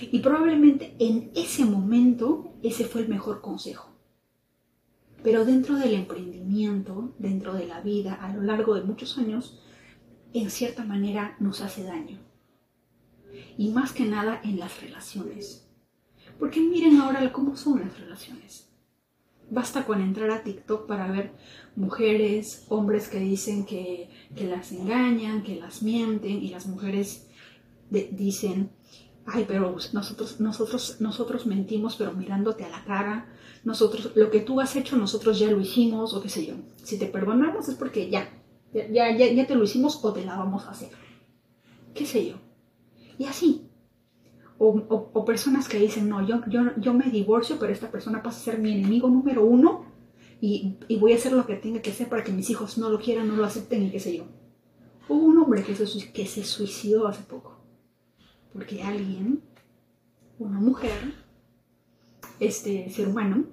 A: Y probablemente en ese momento ese fue el mejor consejo. Pero dentro del emprendimiento, dentro de la vida, a lo largo de muchos años, en cierta manera nos hace daño. Y más que nada en las relaciones. Porque miren ahora cómo son las relaciones. Basta con entrar a TikTok para ver mujeres, hombres que dicen que, las engañan, que las mienten y las mujeres dicen, ay, pero nosotros, nosotros, nosotros mentimos, pero mirándote a la cara, nosotros, lo que tú has hecho, nosotros ya lo hicimos, o qué sé yo. Si te perdonamos es porque ya, ya, ya, ya te lo hicimos o te la vamos a hacer. ¿Qué sé yo? Y así. O, personas que dicen, no, yo, yo, yo me divorcio, pero esta persona pasa a ser mi enemigo número uno y, voy a hacer lo que tenga que hacer para que mis hijos no lo quieran, no lo acepten y qué sé yo. Hubo un hombre que se, que se suicidó hace poco porque alguien, una mujer, este ser humano,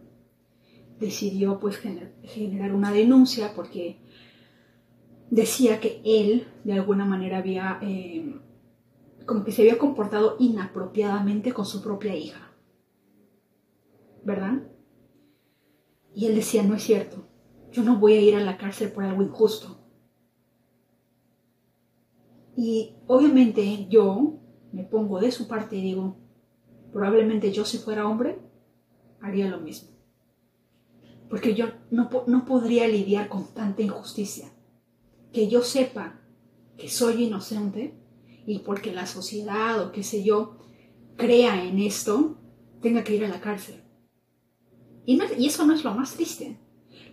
A: decidió pues generar una denuncia porque decía que él de alguna manera había eh, como que se había comportado inapropiadamente con su propia hija. ¿Verdad? Y él decía, no es cierto. Yo no voy a ir a la cárcel por algo injusto. Y obviamente yo me pongo de su parte y digo, probablemente yo si fuera hombre, haría lo mismo. Porque yo no, no podría lidiar con tanta injusticia. Que yo sepa que soy inocente y porque la sociedad o qué sé yo crea en esto, tenga que ir a la cárcel. Y, y eso no es lo más triste.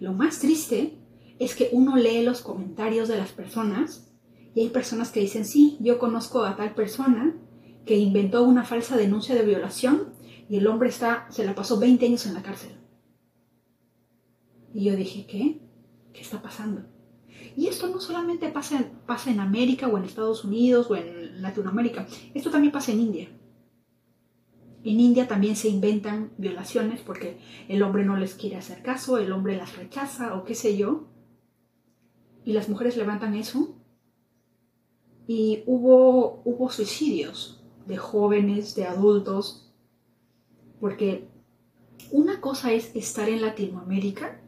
A: Lo más triste es que uno lee los comentarios de las personas y hay personas que dicen, sí, yo conozco a tal persona que inventó una falsa denuncia de violación y el hombre está, se la pasó 20 años en la cárcel. Y yo dije, ¿qué? ¿Qué está pasando? Y esto no solamente pasa, pasa en América o en Estados Unidos o en Latinoamérica, esto también pasa en India. En India también se inventan violaciones porque el hombre no les quiere hacer caso, el hombre las rechaza o qué sé yo. Y las mujeres levantan eso. Y hubo, hubo suicidios de jóvenes, de adultos, porque una cosa es estar en Latinoamérica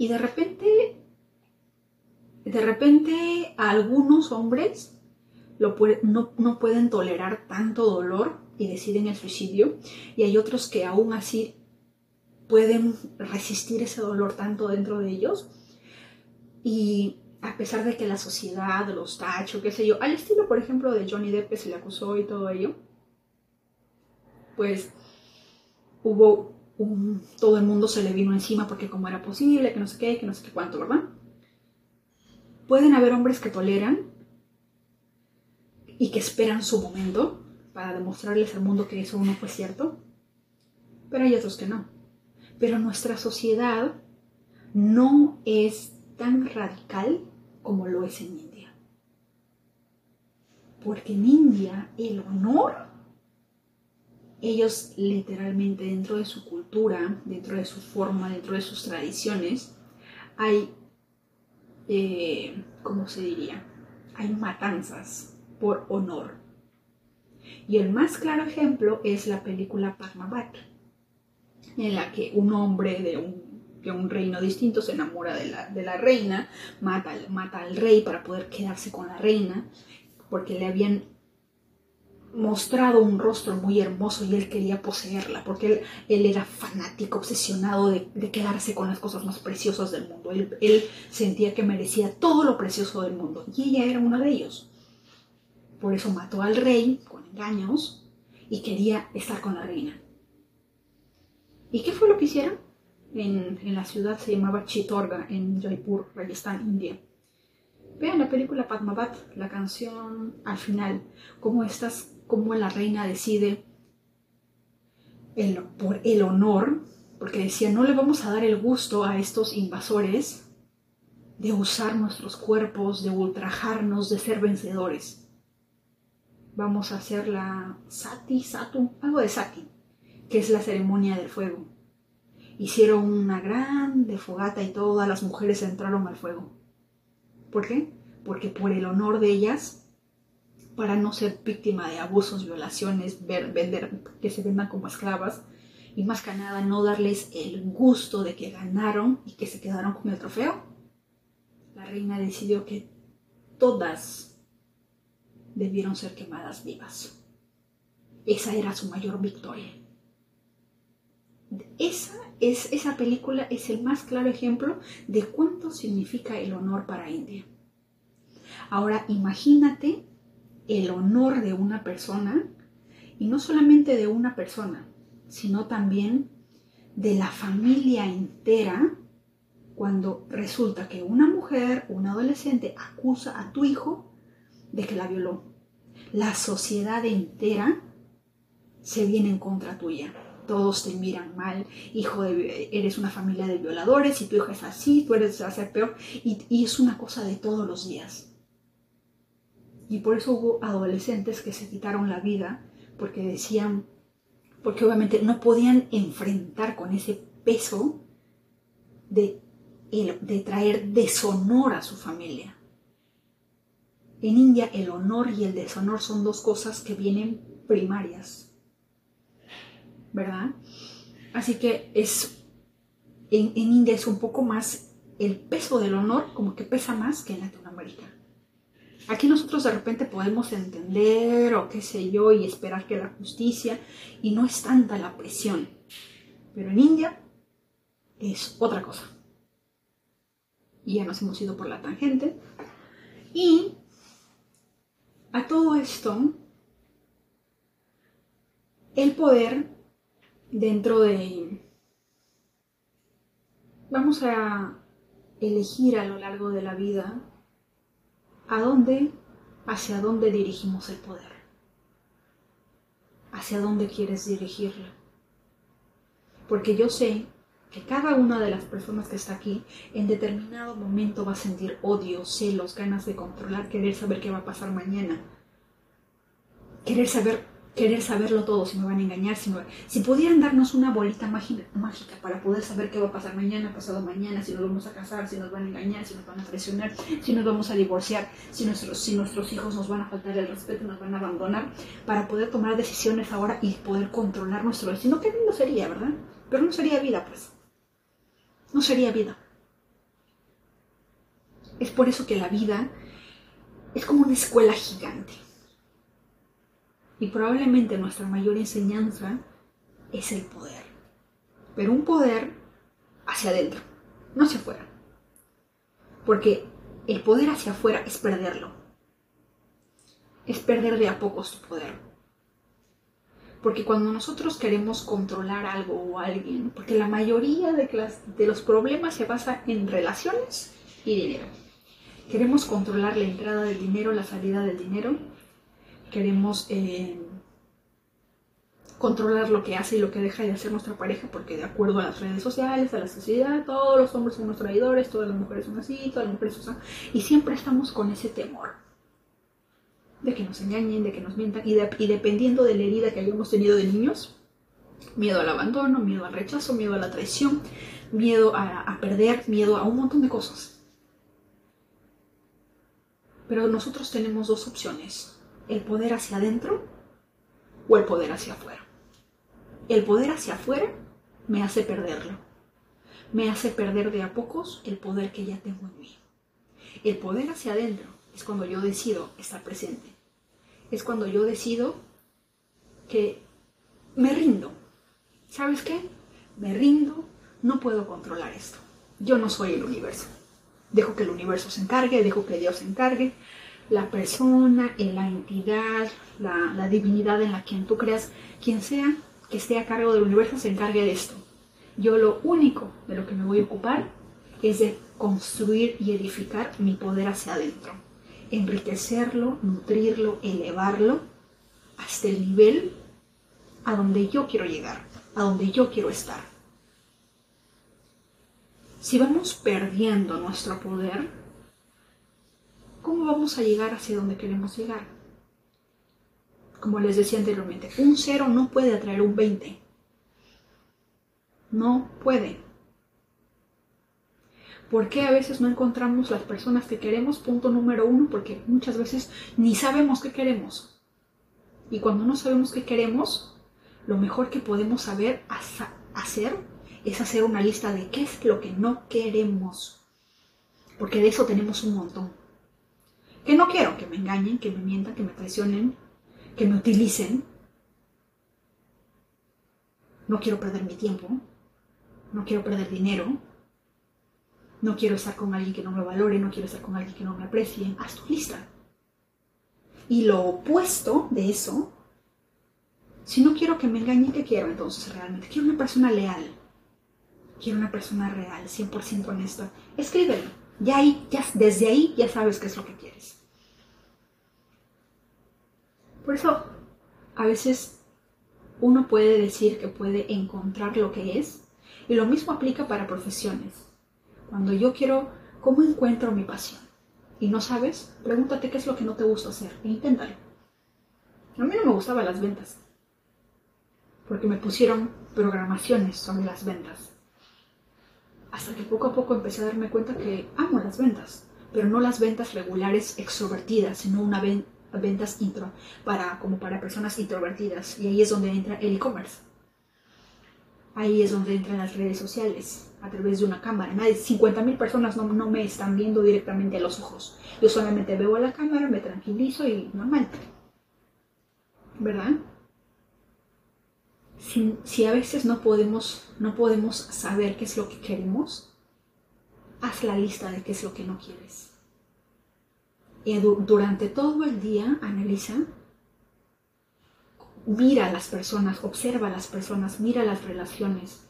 A: y de repente, de repente algunos hombres no, no pueden tolerar tanto dolor y deciden el suicidio y hay otros que aún así pueden resistir ese dolor tanto dentro de ellos y a pesar de que la sociedad los tacho, qué sé yo, al estilo por ejemplo de Johnny Depp se le acusó y todo ello, pues hubo un, todo el mundo se le vino encima porque cómo era posible, que no sé qué, que no sé qué cuánto, ¿verdad? Pueden haber hombres que toleran y que esperan su momento para demostrarles al mundo que eso no fue cierto, pero hay otros que no. Pero nuestra sociedad no es tan radical como lo es en India. Porque en India el honor, ellos literalmente dentro de su cultura, dentro de su forma, dentro de sus tradiciones, hay, eh, ¿cómo se diría? Hay matanzas por honor. Y el más claro ejemplo es la película Padmavat, en la que un hombre de un, reino distinto se enamora de la, reina, mata, mata al rey para poder quedarse con la reina, porque le habían mostrado un rostro muy hermoso y él quería poseerla, porque él, era fanático, obsesionado de, quedarse con las cosas más preciosas del mundo. Él, él, sentía que merecía todo lo precioso del mundo y ella era una de ellos. Por eso mató al rey con engaños y quería estar con la reina. ¿Y qué fue lo que hicieron? En, la ciudad se llamaba Chitorga, en Jaipur, Rajasthan, India. Vean la película Padmavat, la canción al final, cómo estás, cómo la reina decide por el honor, porque decía, no le vamos a dar el gusto a estos invasores de usar nuestros cuerpos, de ultrajarnos, de ser vencedores vamos a hacer la sati, satu, algo de sati, que es la ceremonia del fuego. Hicieron una grande fogata y todas las mujeres entraron al fuego. ¿Por qué? Porque por el honor de ellas, para no ser víctima de abusos, violaciones, vender, que se vendan como esclavas, y más que nada no darles el gusto de que ganaron y que se quedaron con el trofeo, la reina decidió que todas debieron ser quemadas vivas. Esa era su mayor victoria. Esa, es, esa película es el más claro ejemplo de cuánto significa el honor para India. Ahora imagínate el honor de una persona, y no solamente de una persona, sino también de la familia entera, cuando resulta que una mujer, un adolescente, acusa a tu hijo de que la violó. La sociedad entera se viene en contra tuya. Todos te miran mal, hijo de, eres una familia de violadores y tu hijo es así, tú eres a ser peor. Y es una cosa de todos los días. Y por eso hubo adolescentes que se quitaron la vida porque decían, porque obviamente no podían enfrentar con ese peso de, traer deshonor a su familia. En India el honor y el deshonor son dos cosas que vienen primarias, ¿verdad? Así que es, en, India es un poco más el peso del honor como que pesa más que en Latinoamérica. Aquí nosotros de repente podemos entender o qué sé yo y esperar que la justicia y no es tanta la presión. Pero en India es otra cosa. Y ya nos hemos ido por la tangente. Y a todo esto, el poder dentro de... Vamos a elegir a lo largo de la vida a dónde, hacia dónde dirigimos el poder. Hacia dónde quieres dirigirlo. Porque yo sé que cada una de las personas que está aquí en determinado momento va a sentir odio, celos, ganas de controlar, querer saber qué va a pasar mañana, querer saber querer saberlo todo, si me van a engañar, si, si pudieran darnos una bolita mágica, mágica para poder saber qué va a pasar mañana, pasado mañana, si nos vamos a casar, si nos van a engañar, si nos van a presionar, si nos vamos a divorciar, si nuestros, si nuestros hijos nos van a faltar el respeto, nos van a abandonar, para poder tomar decisiones ahora y poder controlar nuestro destino, qué lindo sería, ¿verdad? Pero no sería vida, pues. No sería vida. Es por eso que la vida es como una escuela gigante y probablemente nuestra mayor enseñanza es el poder. Pero un poder hacia adentro, no hacia afuera. Porque el poder hacia afuera es perderlo. Es perder de a poco tu poder. Porque cuando nosotros queremos controlar algo o alguien, porque la mayoría de, de los problemas se basa en relaciones y dinero. Queremos controlar la entrada del dinero, la salida del dinero, queremos eh, controlar lo que hace y lo que deja de hacer nuestra pareja, porque de acuerdo a las redes sociales, a la sociedad, todos los hombres son unos traidores, todas las mujeres son así, todas las mujeres son y siempre estamos con ese temor de que nos engañen, de que nos mientan, y, dependiendo de la herida que hayamos tenido de niños, miedo al abandono, miedo al rechazo, miedo a la traición, miedo a perder, miedo a un montón de cosas. Pero nosotros tenemos dos opciones el poder hacia adentro o el poder hacia afuera. El poder hacia afuera me hace perderlo. Me hace perder de a pocos el poder que ya tengo en mí. El poder hacia adentro es cuando yo decido estar presente. Es cuando yo decido que me rindo. ¿Sabes qué? Me rindo, no puedo controlar esto. Yo no soy el universo. Dejo que el universo se encargue, dejo que Dios se encargue, la persona, en la entidad, la, divinidad en la quien tú creas, quien sea que esté a cargo del universo se encargue de esto. Yo lo único de lo que me voy a ocupar es de construir y edificar mi poder hacia adentro, enriquecerlo, nutrirlo, elevarlo hasta el nivel a donde yo quiero llegar, a donde yo quiero estar. Si vamos perdiendo nuestro poder, ¿cómo vamos a llegar hacia donde queremos llegar? Como les decía anteriormente, un cero no puede atraer un 20. No puede. ¿Por qué a veces no encontramos las personas que queremos? Punto número uno, porque muchas veces ni sabemos qué queremos. Y cuando no sabemos qué queremos, lo mejor que podemos saber hacer es hacer una lista de qué es lo que no queremos. Porque de eso tenemos un montón. Que no quiero que me engañen, que me mientan, que me traicionen, que me utilicen. No quiero perder mi tiempo. No quiero perder dinero. No quiero estar con alguien que no me valore, no quiero estar con alguien que no me aprecie. Haz tu lista. Y lo opuesto de eso, si no quiero que me engañen, ¿qué quiero entonces realmente? Quiero una persona leal. Quiero una persona real, 100% honesta. Escríbelo. Ya ahí, ya, desde ahí ya sabes qué es lo que quieres. Por eso, a veces uno puede decir que puede encontrar lo que es, y lo mismo aplica para profesiones. Cuando yo quiero, ¿cómo encuentro mi pasión? Y no sabes, pregúntate qué es lo que no te gusta hacer e inténtalo. A mí no me gustaban las ventas, porque me pusieron programaciones sobre las ventas. Hasta que poco a poco empecé a darme cuenta que amo las ventas, pero no las ventas regulares extrovertidas, sino una, venta ventas intro, para, como para personas introvertidas. Y ahí es donde entra el e-commerce. Ahí es donde entran las redes sociales, a través de una cámara. Nadie, 50 mil personas no, no me están viendo directamente a los ojos. Yo solamente veo a la cámara, me tranquilizo y normal. ¿Verdad? Si, a veces no podemos, no podemos saber qué es lo que queremos, haz la lista de qué es lo que no quieres. Y durante todo el día analiza mira a las personas, observa a las personas, mira las relaciones,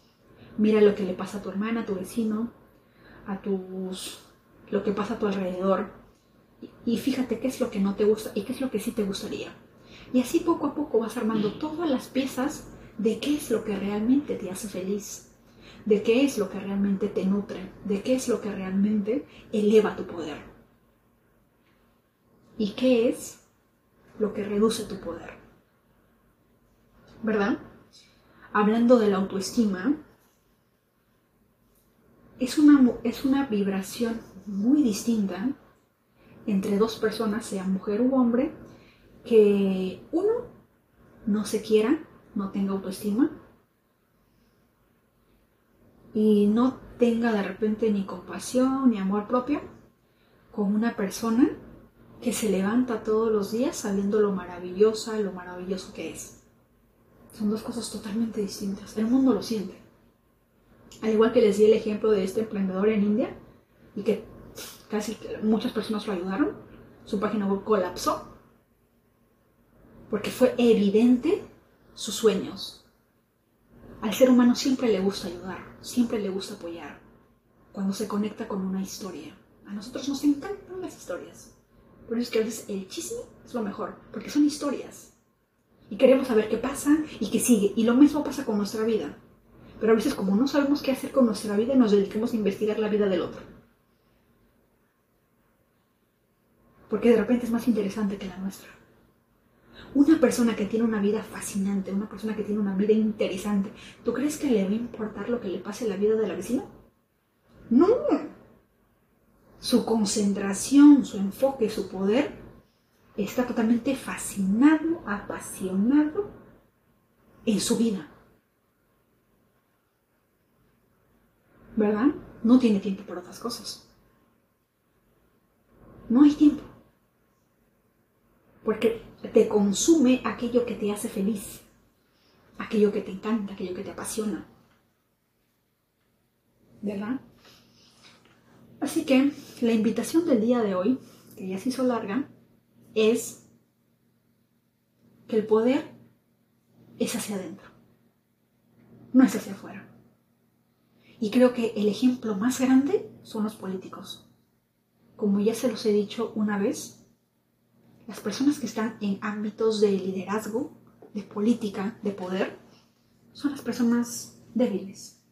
A: mira lo que le pasa a tu hermana, a tu vecino, a tus lo que pasa a tu alrededor y, fíjate qué es lo que no te gusta y qué es lo que sí te gustaría. Y así poco a poco vas armando todas las piezas de qué es lo que realmente te hace feliz, de qué es lo que realmente te nutre, de qué es lo que realmente eleva tu poder. Y qué es lo que reduce tu poder. ¿verdad? Hablando de la autoestima, es una, es una vibración muy distinta entre dos personas, sea mujer u hombre, que uno no se quiera, no tenga autoestima y no tenga de repente ni compasión ni amor propio con una persona que se levanta todos los días sabiendo lo maravillosa, lo maravilloso que es. Son dos cosas totalmente distintas. El mundo lo siente. Al igual que les di el ejemplo de este emprendedor en India y que casi muchas personas lo ayudaron, su página web colapsó porque fue evidente sus sueños. Al ser humano siempre le gusta ayudar, siempre le gusta apoyar cuando se conecta con una historia. A nosotros nos encantan las historias. Por eso es que a veces el chisme es lo mejor, porque son historias y queremos saber qué pasa y qué sigue. Y lo mismo pasa con nuestra vida. Pero a veces como no sabemos qué hacer con nuestra vida, nos dedicamos a investigar la vida del otro. Porque de repente es más interesante que la nuestra. Una persona que tiene una vida fascinante, una persona que tiene una vida interesante, ¿tú crees que le va a importar lo que le pase en la vida de la vecina? No. Su concentración, su enfoque, su poder está totalmente fascinado, apasionado en su vida. ¿Verdad? No tiene tiempo para otras cosas. No hay tiempo. Porque te consume aquello que te hace feliz, aquello que te encanta, aquello que te apasiona. ¿Verdad? Así que la invitación del día de hoy, que ya se hizo larga, es que el poder es hacia adentro, no es hacia afuera. Y creo que el ejemplo más grande son los políticos. Como ya se los he dicho una vez, las personas que están en ámbitos de liderazgo, de política, de poder, son las personas débiles.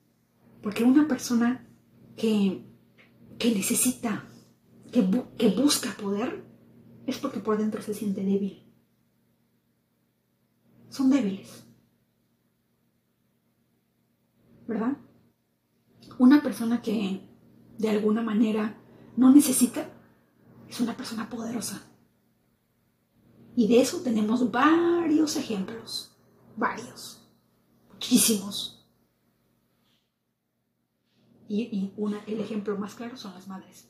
A: Porque una persona que, que necesita, que, que busca poder, es porque por dentro se siente débil. Son débiles. ¿Verdad? Una persona que de alguna manera no necesita es una persona poderosa. Y de eso tenemos varios ejemplos. Varios. Muchísimos. Y, el ejemplo más claro son las madres.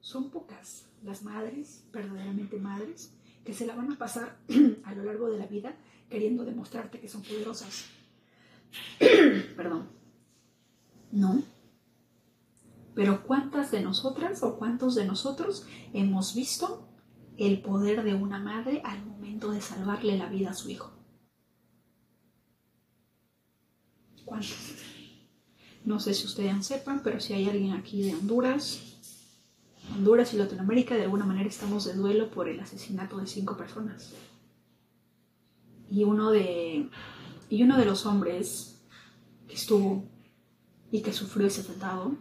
A: Son pocas las madres, verdaderamente madres, que se la van a pasar a lo largo de la vida queriendo demostrarte que son poderosas. Perdón. No. Pero ¿cuántas de nosotras o cuántos de nosotros hemos visto el poder de una madre al momento de salvarle la vida a su hijo? ¿Cuántos? No sé si ustedes sepan, pero si hay alguien aquí de Honduras, Honduras y Latinoamérica de alguna manera estamos de duelo por el asesinato de cinco personas. Y uno de, y uno de los hombres que estuvo y que sufrió ese atentado,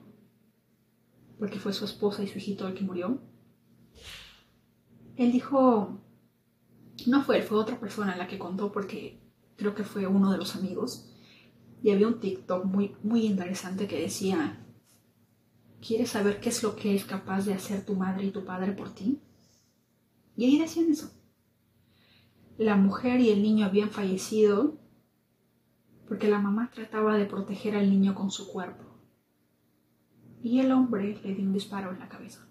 A: porque fue su esposa y su hijito el que murió, él dijo, no fue él, fue otra persona la que contó porque creo que fue uno de los amigos, y había un TikTok muy, muy interesante que decía, ¿Quieres saber qué es lo que es capaz de hacer tu madre y tu padre por ti? Y ahí decían eso. La mujer y el niño habían fallecido porque la mamá trataba de proteger al niño con su cuerpo. Y el hombre le dio un disparo en la cabeza.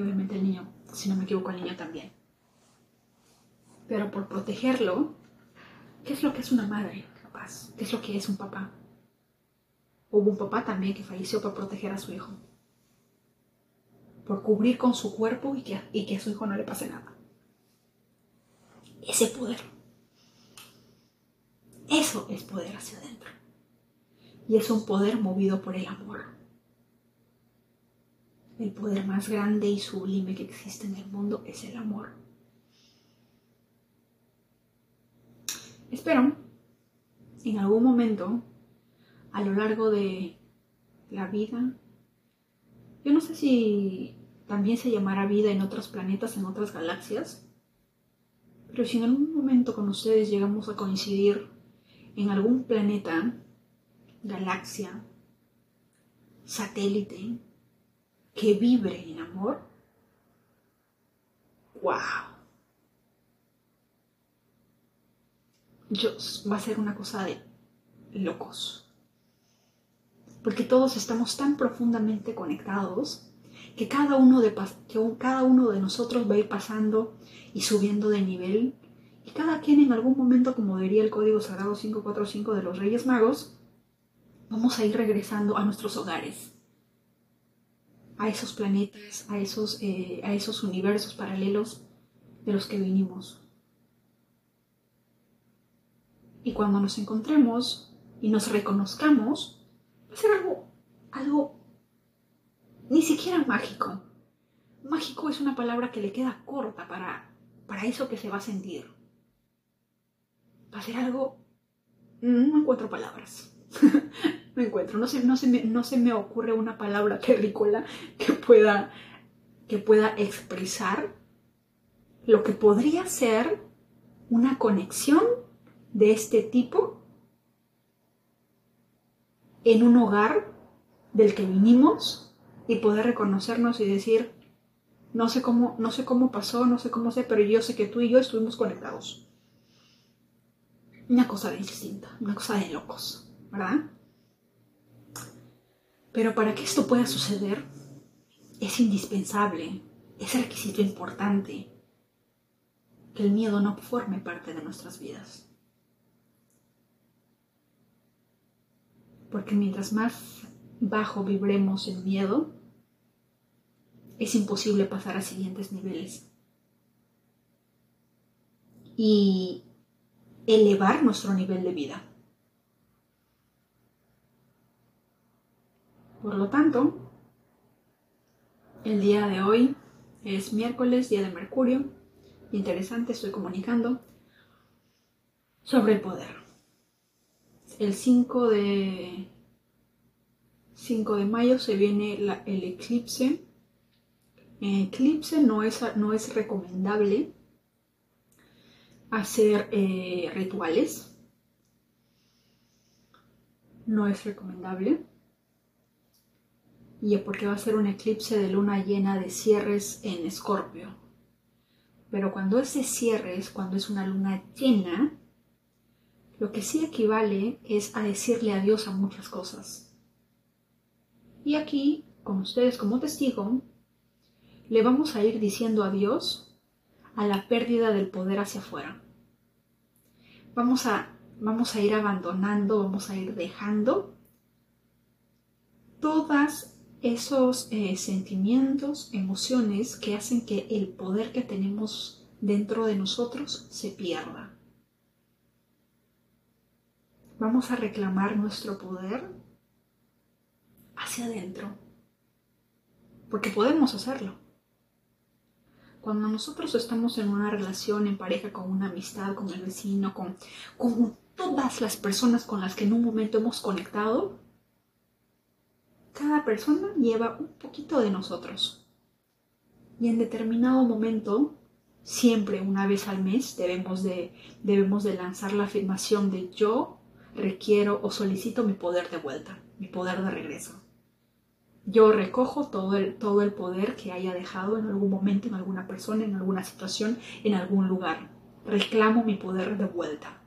A: Obviamente el niño, si no me equivoco, el niño también. Pero por protegerlo, ¿qué es lo que es una madre capaz? ¿Qué es lo que es un papá? Hubo un papá también que falleció por proteger a su hijo. Por cubrir con su cuerpo y que, y que a su hijo no le pase nada. Ese poder. Eso es poder hacia adentro. Y es un poder movido por el amor. El poder más grande y sublime que existe en el mundo es el amor. Espero en algún momento a lo largo de la vida, yo no sé si también se llamará vida en otros planetas, en otras galaxias, pero si en algún momento con ustedes llegamos a coincidir en algún planeta, galaxia, satélite, que vibre en amor, wow. Yo, va a ser una cosa de locos. Porque todos estamos tan profundamente conectados que cada uno de, que cada uno de nosotros va a ir pasando y subiendo de nivel. Y cada quien en algún momento, como diría el Código Sagrado 545 de los Reyes Magos, vamos a ir regresando a nuestros hogares, a esos planetas, a esos, eh, a esos universos paralelos de los que vinimos. Y cuando nos encontremos y nos reconozcamos, va a ser algo, algo ni siquiera mágico. Mágico es una palabra que le queda corta para, para eso que se va a sentir. Va a ser algo... Mm, no encuentro palabras. no encuentro. No se, no, se me, no se me ocurre una palabra terrícola que pueda, que pueda expresar lo que podría ser una conexión de este tipo en un hogar del que vinimos y poder reconocernos y decir, no sé cómo, no sé cómo pasó, no sé cómo sé, pero yo sé que tú y yo estuvimos conectados. Una cosa distinta, una cosa de locos, ¿verdad? Pero para que esto pueda suceder, es indispensable, es requisito importante que el miedo no forme parte de nuestras vidas. porque mientras más bajo vibremos el miedo, es imposible pasar a siguientes niveles. Y elevar nuestro nivel de vida. Por lo tanto, el día de hoy es miércoles, día de Mercurio. Interesante, estoy comunicando sobre el poder el 5 de, 5 de mayo se viene el eclipse. En eclipse no es, no es recomendable hacer eh, rituales. No es recomendable. Y porque va a ser un eclipse de luna llena de cierres en escorpio. Pero cuando ese cierre es cuando es una luna llena, lo que sí equivale es a decirle adiós a muchas cosas. Y aquí, con ustedes como testigo, le vamos a ir diciendo adiós a la pérdida del poder hacia afuera. Vamos a, vamos a ir abandonando, vamos a ir dejando todos esos eh, sentimientos, emociones que hacen que el poder que tenemos dentro de nosotros se pierda. Vamos a reclamar nuestro poder hacia adentro. Porque podemos hacerlo. Cuando nosotros estamos en una relación, en pareja, con una amistad, con el vecino, con, con todas las personas con las que en un momento hemos conectado, cada persona lleva un poquito de nosotros. Y en determinado momento, siempre una vez al mes, debemos de, debemos de lanzar la afirmación de yo requiero o solicito mi poder de vuelta, mi poder de regreso. Yo recojo todo el, todo el poder que haya dejado en algún momento, en alguna persona, en alguna situación, en algún lugar. Reclamo mi poder de vuelta.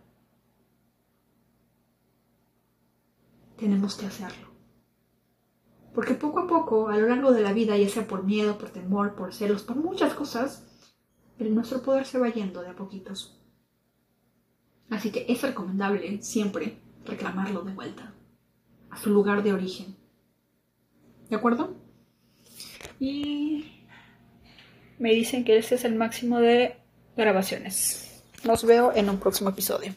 A: Tenemos que hacerlo. Porque poco a poco, a lo largo de la vida, ya sea por miedo, por temor, por celos, por muchas cosas, el, nuestro poder se va yendo de a poquitos. Así que es recomendable siempre reclamarlo de vuelta a su lugar de origen. ¿De acuerdo? Y me dicen que ese es el máximo de grabaciones. Nos veo en un próximo episodio.